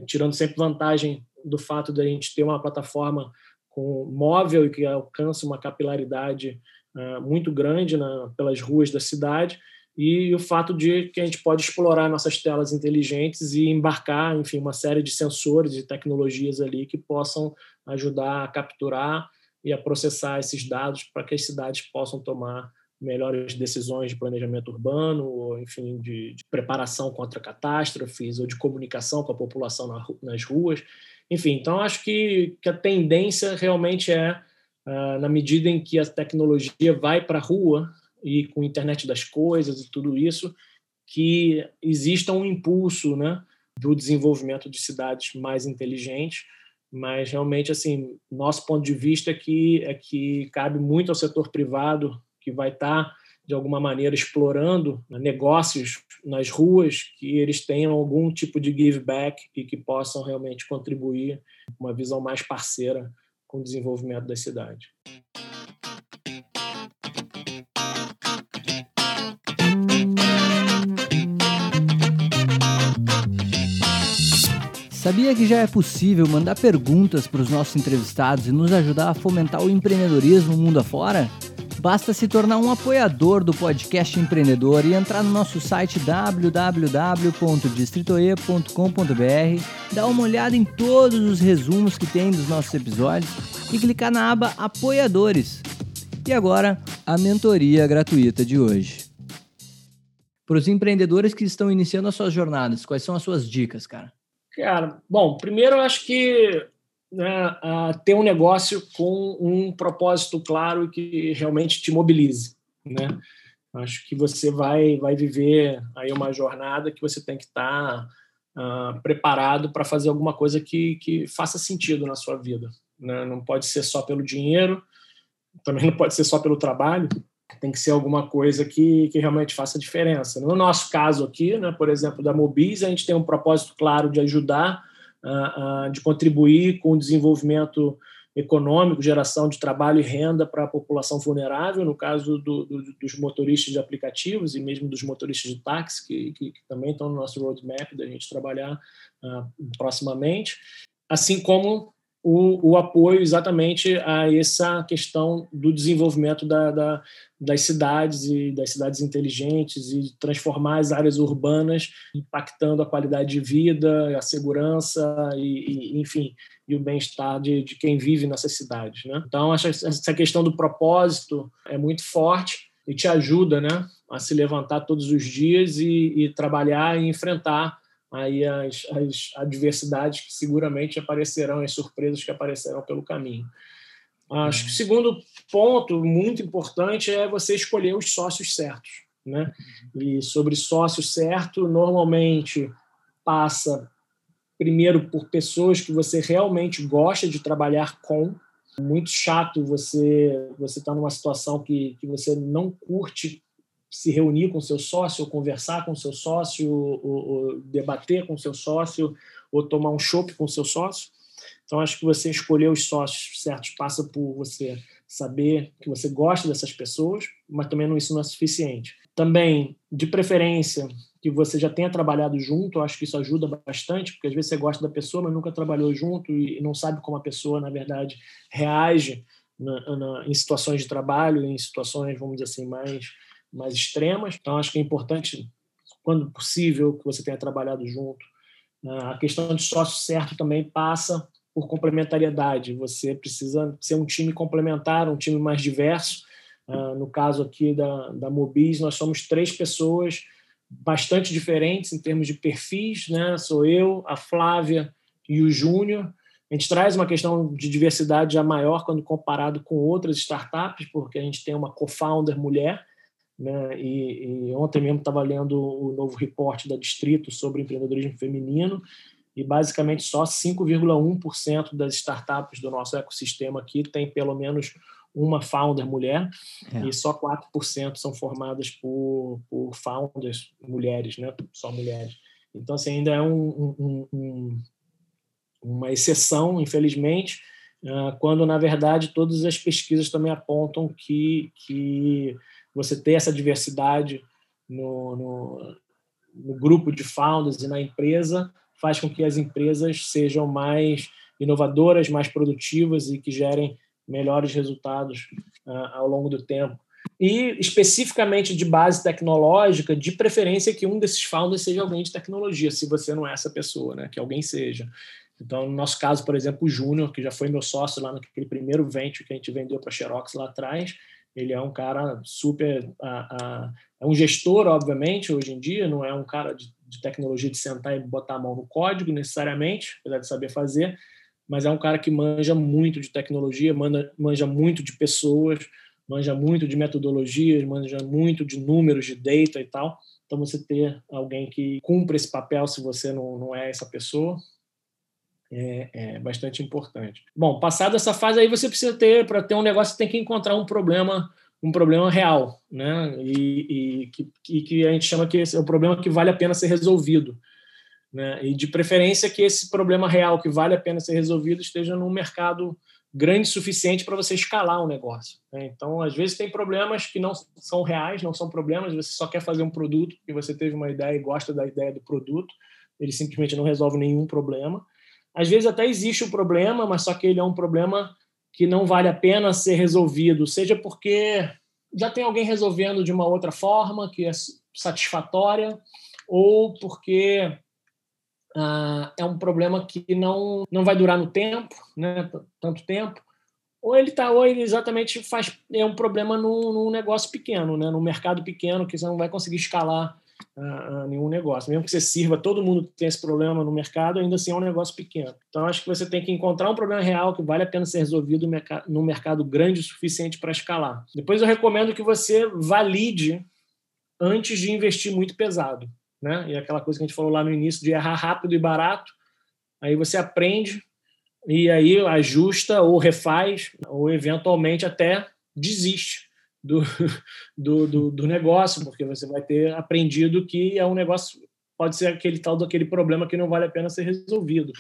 Tirando sempre vantagem do fato de a gente ter uma plataforma com móvel e que alcança uma capilaridade uh, muito grande na, pelas ruas da cidade e o fato de que a gente pode explorar nossas telas inteligentes e embarcar, enfim, uma série de sensores e tecnologias ali que possam ajudar a capturar e a processar esses dados para que as cidades possam tomar melhores decisões de planejamento urbano, ou, enfim, de, de preparação contra catástrofes, ou de comunicação com a população na, nas ruas. Enfim, então acho que, que a tendência realmente é, uh, na medida em que a tecnologia vai para a rua, e com a internet das coisas e tudo isso, que exista um impulso né, do desenvolvimento de cidades mais inteligentes, mas realmente assim nosso ponto de vista é que é que cabe muito ao setor privado que vai estar, tá, de alguma maneira, explorando negócios nas ruas, que eles tenham algum tipo de give back e que possam realmente contribuir com uma visão mais parceira com o desenvolvimento da cidade. Sabia que já é possível mandar perguntas para os nossos entrevistados e nos ajudar a fomentar o empreendedorismo mundo afora? Basta se tornar um apoiador do podcast empreendedor e entrar no nosso site www.distritoe.com.br, dar uma olhada em todos os resumos que tem dos nossos episódios e clicar na aba Apoiadores. E agora, a mentoria gratuita de hoje. Para os empreendedores que estão iniciando as suas jornadas, quais são as suas dicas, cara? Cara, bom, primeiro eu acho que né, ter um negócio com um propósito claro e que realmente te mobilize, né? Acho que você vai vai viver aí uma jornada que você tem que estar tá, uh, preparado para fazer alguma coisa que, que faça sentido na sua vida. Né? Não pode ser só pelo dinheiro, também não pode ser só pelo trabalho. Tem que ser alguma coisa que, que realmente faça diferença. No nosso caso aqui, né, por exemplo, da Mobis, a gente tem um propósito claro de ajudar de contribuir com o desenvolvimento econômico, geração de trabalho e renda para a população vulnerável, no caso do, do, dos motoristas de aplicativos e mesmo dos motoristas de táxi, que, que, que também estão no nosso roadmap da gente trabalhar uh, proximamente, assim como o, o, apoio exatamente a essa questão do desenvolvimento da, da, das cidades e das cidades inteligentes e transformar as áreas urbanas impactando a qualidade de vida, a segurança e, e enfim e o bem-estar de, de quem vive nessas cidades, né? Então acho que essa questão do propósito é muito forte e te ajuda, né, a se levantar todos os dias e, e trabalhar e enfrentar aí as, as adversidades que seguramente aparecerão, as surpresas que aparecerão pelo caminho. Acho que o segundo ponto muito importante é você escolher os sócios certos. Né? E sobre sócio certo, normalmente passa primeiro por pessoas que você realmente gosta de trabalhar com. Muito chato você você estar tá numa situação que, que você não curte se reunir com seu sócio, conversar com seu sócio, ou, ou debater com seu sócio, ou tomar um chopp com seu sócio. Então, acho que você escolher os sócios certos passa por você saber que você gosta dessas pessoas, mas também não, isso não é suficiente. Também, de preferência, que você já tenha trabalhado junto, acho que isso ajuda bastante, porque às vezes você gosta da pessoa, mas nunca trabalhou junto e não sabe como a pessoa, na verdade, reage na, na, em situações de trabalho, em situações, vamos dizer assim, mais mais extremas. Então, acho que é importante, quando possível, que você tenha trabalhado junto. Ah, a questão de sócio certo também passa por complementariedade. Você precisa ser um time complementar, um time mais diverso, Uh, no caso aqui da, da Mobis, nós somos três pessoas bastante diferentes em termos de perfis, né? Sou eu, a Flávia e o Júnior. A gente traz uma questão de diversidade já maior quando comparado com outras startups, porque a gente tem uma co-founder mulher, né? E, e ontem mesmo estava lendo o novo reporte da Distrito sobre empreendedorismo feminino e basicamente só 5,1% das startups do nosso ecossistema aqui tem pelo menos uma founder mulher é. e só 4% são formadas por, por founders mulheres, né? só mulheres. Então, assim, ainda é um, um, um, uma exceção, infelizmente, ah, quando, na verdade, todas as pesquisas também apontam que, que você ter essa diversidade no, no, no grupo de founders e na empresa faz com que as empresas sejam mais inovadoras, mais produtivas e que gerem melhores resultados uh, ao longo do tempo. E especificamente de base tecnológica, de preferência que um desses founders seja alguém de tecnologia, se você não é essa pessoa, né? que alguém seja. Então, no nosso caso, por exemplo, o Júnior, que já foi meu sócio lá naquele primeiro venture que a gente vendeu para a Xerox lá atrás, ele é um cara super. Uh, uh, é um gestor, obviamente, hoje em dia, não é um cara de, de, tecnologia de sentar e botar a mão no código necessariamente, apesar de saber fazer, mas é um cara que manja muito de tecnologia, manja, manja muito de pessoas, manja muito de metodologias, manja muito de números, de data e tal. Então, você ter alguém que cumpra esse papel, se você não, não é essa pessoa, é, é, bastante importante. Bom, passada essa fase aí, você precisa ter, para ter um negócio, você tem que encontrar um problema um problema real, né? E, e, que, que a gente chama que é um problema que vale a pena ser resolvido. Né? E de preferência que esse problema real que vale a pena ser resolvido esteja num mercado grande o suficiente para você escalar o negócio. Né? Então, às vezes tem problemas que não são reais, não são problemas, você só quer fazer um produto e você teve uma ideia e gosta da ideia do produto, ele simplesmente não resolve nenhum problema. Às vezes até existe o um problema, mas só que ele é um problema que não vale a pena ser resolvido, seja porque já tem alguém resolvendo de uma outra forma que é satisfatória, ou porque ah, é um problema que não, não vai durar no tempo, né, tanto tempo, ou ele tá, ou ele exatamente faz é um problema num, num negócio pequeno, né, num mercado pequeno que você não vai conseguir escalar a, nenhum negócio. Mesmo que você sirva, todo mundo tem esse problema no mercado, ainda assim é um negócio pequeno. Então acho que você tem que encontrar um problema real que vale a pena ser resolvido no mercado grande o suficiente para escalar. Depois eu recomendo que você valide antes de investir muito pesado né? E aquela coisa que a gente falou lá no início de errar rápido e barato, aí você aprende e aí ajusta ou refaz ou eventualmente até desiste do, do, do, do negócio, porque você vai ter aprendido que é um negócio pode ser aquele tal daquele problema que não vale a pena ser resolvido,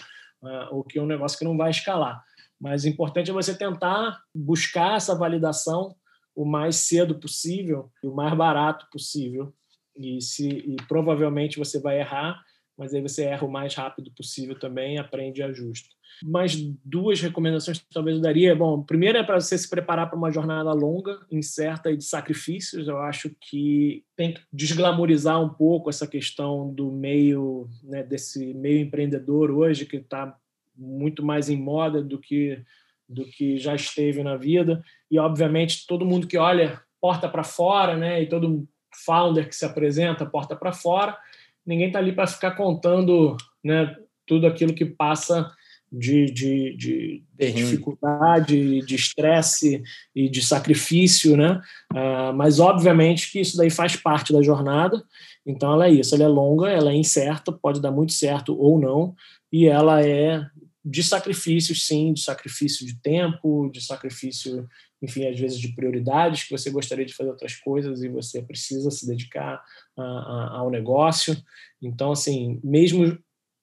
uh, ou que é um negócio que não vai escalar. Mas o importante é você tentar buscar essa validação o mais cedo possível e o mais barato possível e, se, e provavelmente você vai errar, mas aí você erra o mais rápido possível também, aprende e ajusta. Mais duas recomendações que talvez eu daria. Bom, primeiro é para você se preparar para uma jornada longa, incerta e de sacrifícios. Eu acho que tem que desglamorizar um pouco essa questão do meio, né, desse meio empreendedor hoje, que está muito mais em moda do que, do que já esteve na vida. E, obviamente, todo mundo que olha porta para fora, né, e todo founder que se apresenta porta para fora, ninguém está ali para ficar contando né, tudo aquilo que passa de, de, de dificuldade, de estresse e de sacrifício, né? Uh, mas obviamente que isso daí faz parte da jornada. Então ela é isso, ela é longa, ela é incerta, pode dar muito certo ou não, e ela é de sacrifícios, sim, de sacrifício de tempo, de sacrifício enfim, às vezes de prioridades, que você gostaria de fazer outras coisas e você precisa se dedicar a, a, ao negócio. Então, assim, mesmo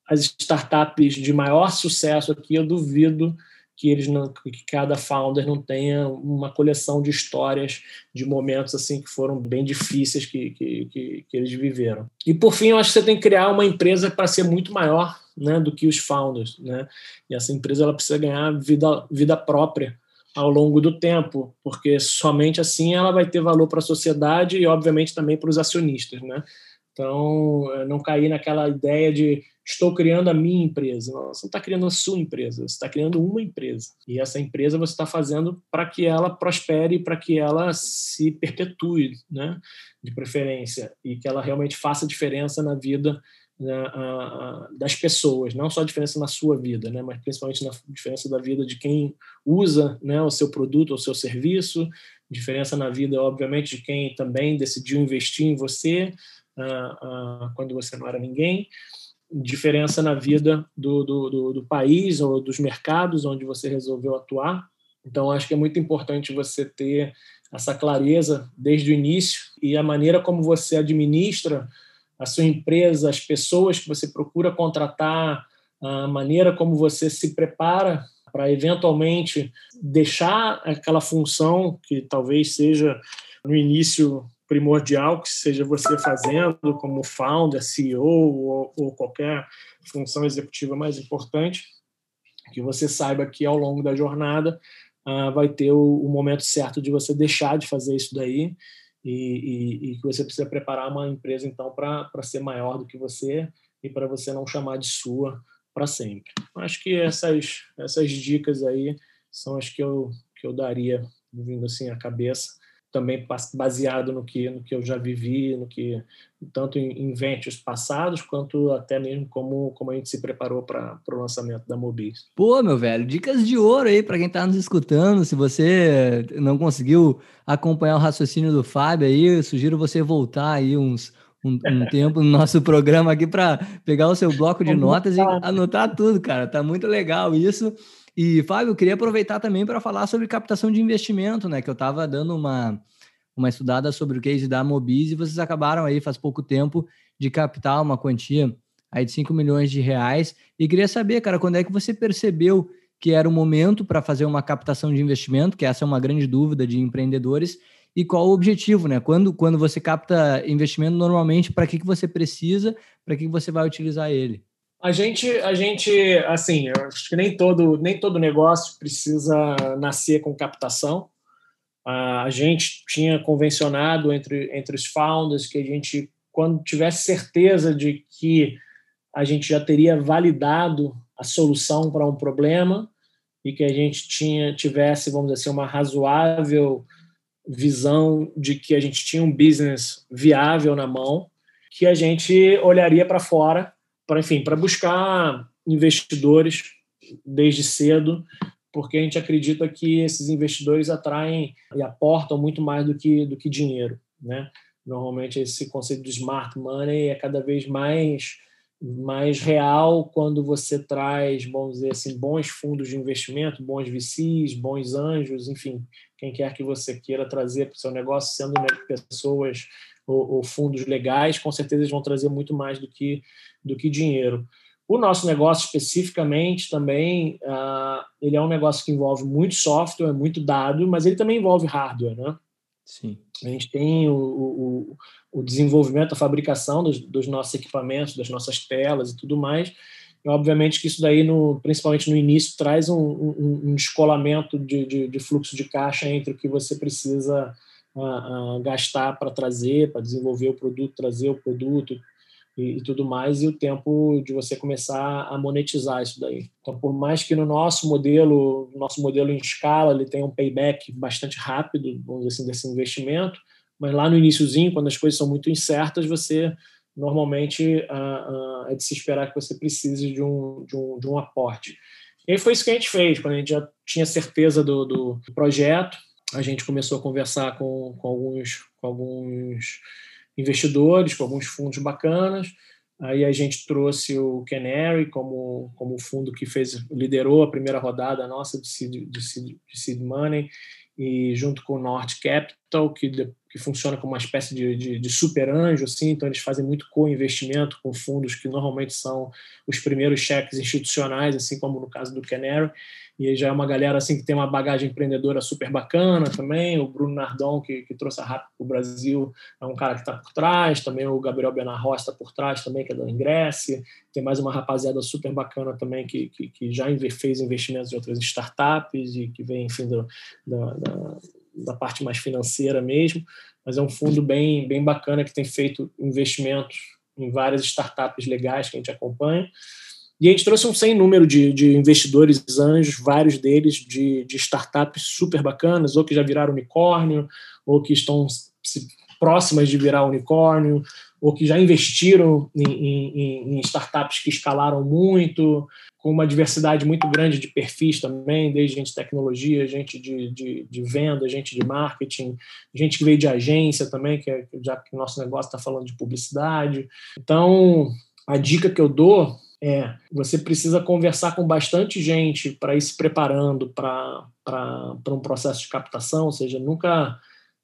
as startups de maior sucesso aqui, eu duvido que eles não, que cada founder não tenha uma coleção de histórias de momentos assim que foram bem difíceis que, que, que, que eles viveram. E por fim, eu acho que você tem que criar uma empresa para ser muito maior né, do que os founders, né? E essa empresa ela precisa ganhar vida, vida própria ao longo do tempo, porque somente assim ela vai ter valor para a sociedade e, obviamente, também para os acionistas, né? Então, não cair naquela ideia de estou criando a minha empresa. Não, você não está criando a sua empresa, você está criando uma empresa. E essa empresa você está fazendo para que ela prospere, para que ela se perpetue, né? de preferência, e que ela realmente faça diferença na vida das pessoas, não só a diferença na sua vida, né, mas principalmente na diferença da vida de quem usa né, o seu produto ou seu serviço, diferença na vida, obviamente, de quem também decidiu investir em você uh, uh, quando você não era ninguém, diferença na vida do, do, do, do país ou dos mercados onde você resolveu atuar. Então, acho que é muito importante você ter essa clareza desde o início e a maneira como você administra a sua empresa, as pessoas que você procura contratar, a maneira como você se prepara para eventualmente deixar aquela função que talvez seja no início primordial, que seja você fazendo como founder, CEO ou, ou qualquer função executiva mais importante, que você saiba que ao longo da jornada uh, vai ter o, o, momento certo de você deixar de fazer isso daí e, e, e que você precisa preparar uma empresa então para ser maior do que você e para você não chamar de sua para sempre. Acho que essas essas dicas aí são as que eu que eu daria vindo assim à cabeça também baseado no que, no que eu já vivi, no que tanto em, em ventos passados, quanto até mesmo como, como a gente se preparou para o lançamento da Mobis. Pô, meu velho, dicas de ouro aí para quem está nos escutando. Se você não conseguiu acompanhar o raciocínio do Fábio aí, sugiro você voltar aí uns, um, um tempo no nosso programa aqui para pegar o seu bloco de notas e anotar tudo, cara. Tá muito legal isso. E, Fábio, eu queria aproveitar também para falar sobre captação de investimento, né? Que eu estava dando uma, uma estudada sobre o case da Mobis e vocês acabaram aí, faz pouco tempo, de captar uma quantia aí de 5 milhões de reais. E queria saber, cara, quando é que você percebeu que era o momento para fazer uma captação de investimento, que essa é uma grande dúvida de empreendedores, e qual o objetivo, né? Quando, quando você capta investimento, normalmente, para que, que você precisa, para que, que você vai utilizar ele? A gente, a gente, assim, eu acho que nem todo, nem todo negócio precisa nascer com captação. A gente tinha convencionado entre, entre os founders que a gente, quando tivesse certeza de que a gente já teria validado a solução para um problema e que a gente tinha tivesse, vamos dizer assim, uma razoável visão de que a gente tinha um business viável na mão, que a gente olharia para fora para enfim, para buscar investidores desde cedo, porque a gente acredita que esses investidores atraem e aportam muito mais do que do que dinheiro, né? Normalmente esse conceito do smart money é cada vez mais mais real quando você traz, vamos dizer assim, bons fundos de investimento, bons VCs, bons anjos, enfim, quem quer que você queira trazer para o seu negócio, sendo pessoas ou, ou fundos legais, com certeza eles vão trazer muito mais do que do que dinheiro. O nosso negócio especificamente também, uh, ele é um negócio que envolve muito software, muito dado, mas ele também envolve hardware, né? Sim. A gente tem o, o, o desenvolvimento, a fabricação dos, dos, nossos equipamentos, das nossas telas e tudo mais. E, obviamente que isso daí, no, principalmente no início, traz um, um, um descolamento de, de, de, fluxo de caixa entre o que você precisa uh, gastar para trazer, para desenvolver o produto, trazer o produto, e, e, tudo mais, e o tempo de você começar a monetizar isso daí. Então, por mais que no nosso modelo, nosso modelo em escala, ele tenha um payback bastante rápido, vamos dizer assim, desse investimento, mas lá no iníciozinho, quando as coisas são muito incertas, você normalmente é de se esperar que você precise de um, de um, de um aporte. E foi isso que a gente fez, quando a gente já tinha certeza do, do projeto, a gente começou a conversar com, com alguns, com alguns investidores, com alguns fundos bacanas. Aí a gente trouxe o Canary como, como fundo que fez liderou a primeira rodada nossa de seed, de seed, de seed money e junto com o North Capital que, que funciona como uma espécie de, de, de super anjo assim, então eles fazem muito co-investimento com fundos que normalmente são os primeiros cheques institucionais assim como no caso do Canary e já é uma galera assim que tem uma bagagem empreendedora super bacana também. O Bruno Nardon, que, que trouxe a RAP para o Brasil, é um cara que está por trás. Também o Gabriel Benarroz está por trás também, que é da Ingresse. Tem mais uma rapaziada super bacana também que, que, que já fez investimentos em outras startups e que vem, enfim, do, da, da parte mais financeira mesmo. Mas é um fundo bem, bem bacana que tem feito investimentos em várias startups legais que a gente acompanha. E a gente trouxe um sem número de, de investidores anjos, vários deles de, de startups super bacanas, ou que já viraram unicórnio, ou que estão próximas de virar unicórnio, ou que já investiram em, em, em, startups que escalaram muito, com uma diversidade muito grande de perfis também, desde gente de tecnologia, gente de, de, de venda, gente de marketing, gente que veio de agência também, que é, já que o nosso negócio está falando de publicidade. Então, a dica que eu dou é você precisa conversar com bastante gente para ir se preparando para um processo de captação, ou seja, nunca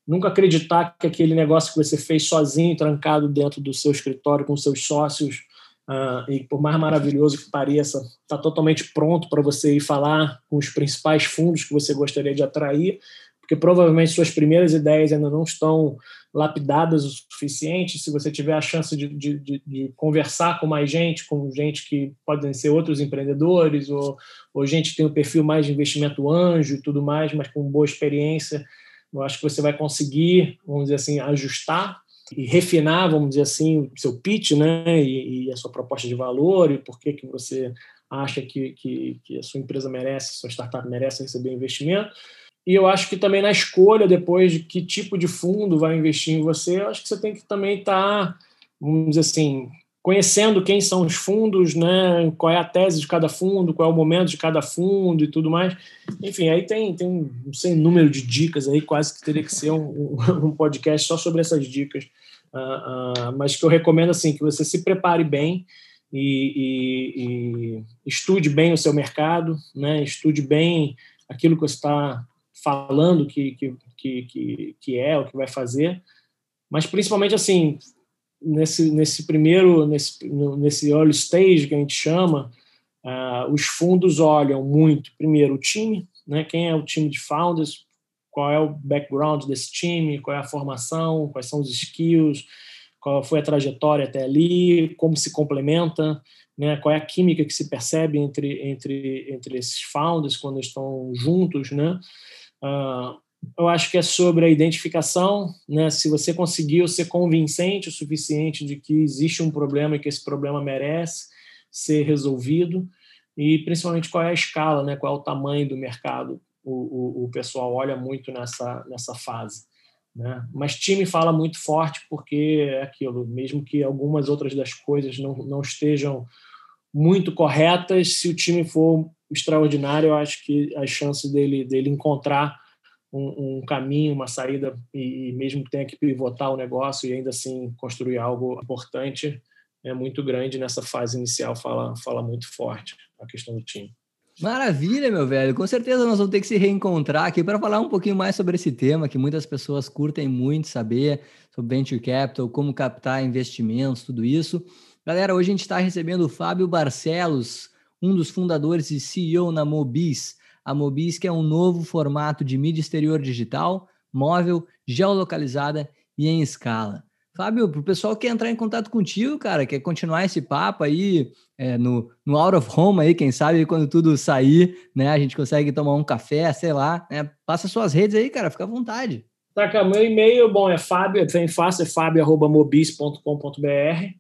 nunca acreditar que aquele negócio que você fez sozinho, trancado dentro do seu escritório com seus sócios, uh, e por mais maravilhoso que pareça, está totalmente pronto para você ir falar com os principais fundos que você gostaria de atrair, porque provavelmente suas primeiras ideias ainda não estão lapidadas o suficiente. Se você tiver a chance de, de, de, de conversar com mais gente, com gente que podem ser outros empreendedores, ou, ou gente que tem um perfil mais de investimento anjo e tudo mais, mas com boa experiência, eu acho que você vai conseguir, vamos dizer assim, ajustar e refinar, vamos dizer assim, o seu pitch, né, e, e a sua proposta de valor e por que que você acha que, que, que a sua empresa merece, sua startup merece receber investimento. E eu acho que também na escolha depois de que tipo de fundo vai investir em você, eu acho que você tem que também estar, tá, vamos dizer assim, conhecendo quem são os fundos, né, qual é a tese de cada fundo, qual é o momento de cada fundo e tudo mais. Enfim, aí tem, tem um sem número de dicas aí, quase que teria que ser um, um podcast só sobre essas dicas. Uh, uh, mas que eu recomendo assim que você se prepare bem e, e, e estude bem o seu mercado, né, estude bem aquilo que você está falando que, que, que, que é, o que vai fazer, mas principalmente assim, nesse, nesse primeiro, nesse, nesse early stage que a gente chama, uh, os fundos olham muito, primeiro, o time, né, quem é o time de founders, qual é o background desse time, qual é a formação, quais são os skills, qual foi a trajetória até ali, como se complementa, né, qual é a química que se percebe entre, entre, entre esses founders quando estão juntos, né? Uh, eu acho que é sobre a identificação, né? Se você conseguiu ser convincente o suficiente de que existe um problema e que esse problema merece ser resolvido, e principalmente qual é a escala, né? Qual é o tamanho do mercado? O, o, o pessoal olha muito nessa nessa fase, né? Mas time fala muito forte porque é aquilo, mesmo que algumas outras das coisas não, não estejam muito corretas, se o time for extraordinário, eu acho que as chances dele dele encontrar um, um, caminho, uma saída, e, mesmo que tenha que pivotar o negócio e ainda assim construir algo importante, é muito grande nessa fase inicial, fala, fala muito forte a questão do time. Maravilha, meu velho. Com certeza nós vamos ter que se reencontrar aqui para falar um pouquinho mais sobre esse tema que muitas pessoas curtem muito saber sobre venture capital, como captar investimentos, tudo isso. Galera, hoje a gente está recebendo o Fábio Barcelos, um dos fundadores e CEO na Mobis a Mobis, que é um novo formato de mídia exterior digital, móvel, geolocalizada e em escala. Fábio, para o pessoal que quer entrar em contato contigo, cara, quer continuar esse papo aí é, no, no Out of Home aí, quem sabe quando tudo sair, né, a gente consegue tomar um café, sei lá, né? Passa suas redes aí, cara, fica à vontade. Tá, cara, meu e-mail, bom, é fábio, é bem fácil, é fábio.mobis.com.br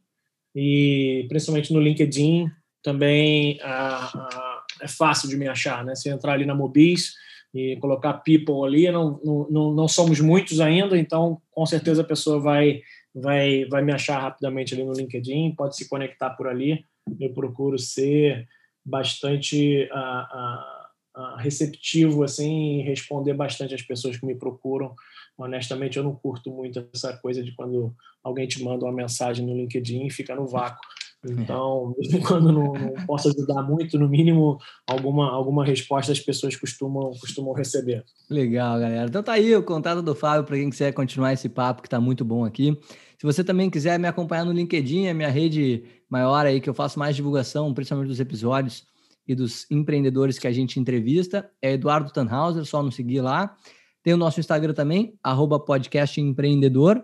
e principalmente no LinkedIn também a, a é fácil de me achar, né? Se entrar ali na Mobis e colocar people ali, não, não, não somos muitos ainda, então com certeza a pessoa vai, vai, vai me achar rapidamente ali no LinkedIn, pode se conectar por ali. Eu procuro ser bastante uh, uh, uh, receptivo assim, e responder bastante às pessoas que me procuram. Honestamente, eu não curto muito essa coisa de quando alguém te manda uma mensagem no LinkedIn e fica no vácuo. Então, mesmo quando não, não, posso ajudar muito, no mínimo, alguma, alguma resposta as pessoas costumam, costumam receber. Legal, galera. Então tá aí o contato do Fábio para quem quiser continuar esse papo que está muito bom aqui. Se você também quiser me acompanhar no LinkedIn, é minha rede maior aí que eu faço mais divulgação, principalmente dos episódios e dos empreendedores que a gente entrevista, é Eduardo Tannhauser, só nos seguir lá. Tem o nosso Instagram também, arroba podcast empreendedor.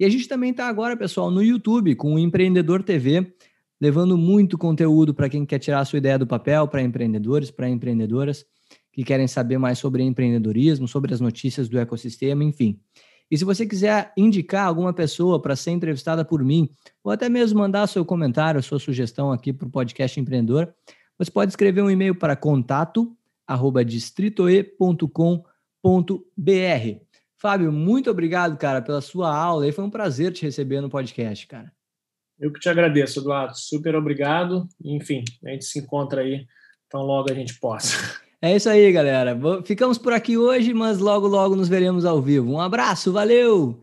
E a gente também está agora, pessoal, no YouTube com o Empreendedor TV levando muito conteúdo para quem quer tirar a sua ideia do papel, para empreendedores, para empreendedoras que querem saber mais sobre empreendedorismo, sobre as notícias do ecossistema, enfim. E se você quiser indicar alguma pessoa para ser entrevistada por mim, ou até mesmo mandar seu comentário, sua sugestão aqui para o podcast empreendedor, você pode escrever um e-mail para contato distritoe.com.br. Fábio, muito obrigado, cara, pela sua aula. E foi um prazer te receber no podcast, cara. Eu que te agradeço, Eduardo. Super obrigado. Enfim, a gente se encontra aí tão logo a gente possa. É isso aí, galera. Ficamos por aqui hoje, mas logo, logo nos veremos ao vivo. Um abraço, valeu!